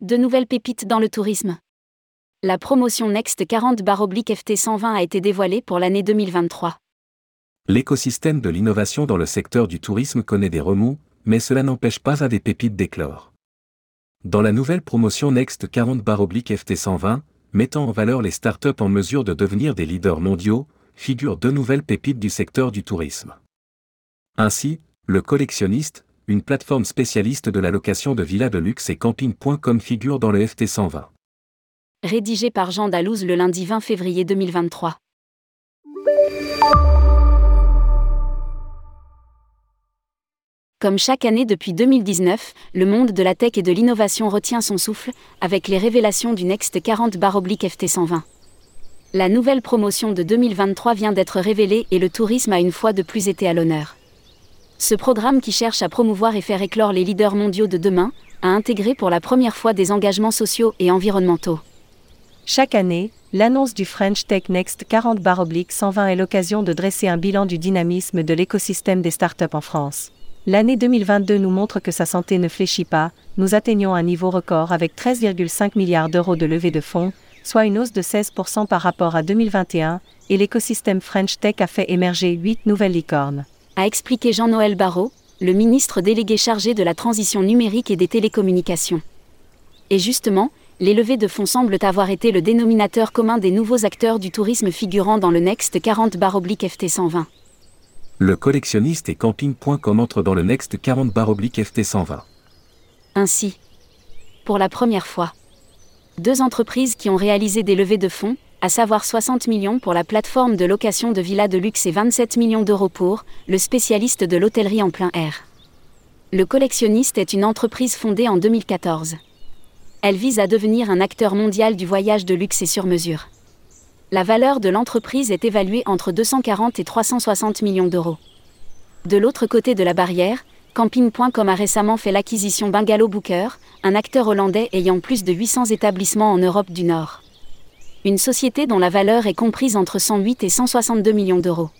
de nouvelles pépites dans le tourisme. La promotion Next 40 FT 120 a été dévoilée pour l'année 2023. L'écosystème de l'innovation dans le secteur du tourisme connaît des remous, mais cela n'empêche pas à des pépites d'éclore. Dans la nouvelle promotion Next 40 FT 120, mettant en valeur les startups en mesure de devenir des leaders mondiaux, figurent deux nouvelles pépites du secteur du tourisme. Ainsi, le collectionniste, une plateforme spécialiste de la location de villas de luxe et camping.com figure dans le FT 120. Rédigé par Jean Dalouse le lundi 20 février 2023. Comme chaque année depuis 2019, le monde de la tech et de l'innovation retient son souffle, avec les révélations du Next 40 FT 120. La nouvelle promotion de 2023 vient d'être révélée et le tourisme a une fois de plus été à l'honneur. Ce programme qui cherche à promouvoir et faire éclore les leaders mondiaux de demain, a intégré pour la première fois des engagements sociaux et environnementaux. Chaque année, l'annonce du French Tech Next 40 120 est l'occasion de dresser un bilan du dynamisme de l'écosystème des startups en France. L'année 2022 nous montre que sa santé ne fléchit pas, nous atteignons un niveau record avec 13,5 milliards d'euros de levée de fonds, soit une hausse de 16% par rapport à 2021, et l'écosystème French Tech a fait émerger 8 nouvelles licornes. A expliqué Jean-Noël Barrot, le ministre délégué chargé de la transition numérique et des télécommunications. Et justement, les levées de fonds semblent avoir été le dénominateur commun des nouveaux acteurs du tourisme figurant dans le Next 40 FT 120 le collectionniste et camping.com entre dans le Next 40 FT 120. Ainsi, pour la première fois, deux entreprises qui ont réalisé des levées de fonds, à savoir 60 millions pour la plateforme de location de villas de luxe et 27 millions d'euros pour le spécialiste de l'hôtellerie en plein air. Le collectionniste est une entreprise fondée en 2014. Elle vise à devenir un acteur mondial du voyage de luxe et sur mesure la valeur de l'entreprise est évaluée entre 240 et 360 millions d'euros. De l'autre côté de la barrière, Camping.com a récemment fait l'acquisition Bungalow Booker, un acteur hollandais ayant plus de 800 établissements en Europe du Nord. Une société dont la valeur est comprise entre 108 et 162 millions d'euros.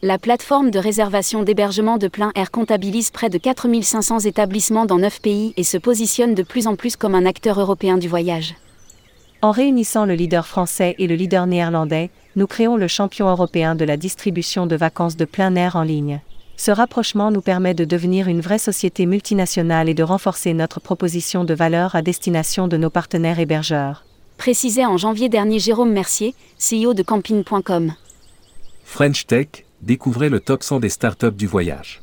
La plateforme de réservation d'hébergement de plein air comptabilise près de 4500 établissements dans 9 pays et se positionne de plus en plus comme un acteur européen du voyage. En réunissant le leader français et le leader néerlandais, nous créons le champion européen de la distribution de vacances de plein air en ligne. Ce rapprochement nous permet de devenir une vraie société multinationale et de renforcer notre proposition de valeur à destination de nos partenaires hébergeurs. Précisait en janvier dernier Jérôme Mercier, CEO de camping.com. French Tech, découvrez le top 100 des startups du voyage.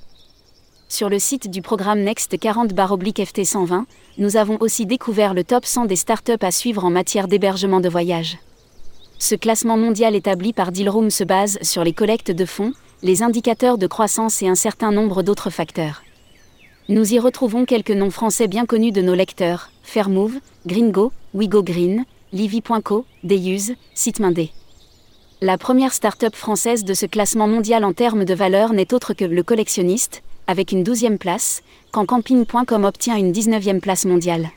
Sur le site du programme Next 40 FT 120, nous avons aussi découvert le top 100 des startups à suivre en matière d'hébergement de voyage. Ce classement mondial établi par Dealroom se base sur les collectes de fonds, les indicateurs de croissance et un certain nombre d'autres facteurs. Nous y retrouvons quelques noms français bien connus de nos lecteurs Fairmove, Gringo, Wigo Green, Livy.co, Deyuse, Sitmindé. La première start-up française de ce classement mondial en termes de valeur n'est autre que le collectionniste, avec une 12e place, quand camping.com obtient une 19e place mondiale.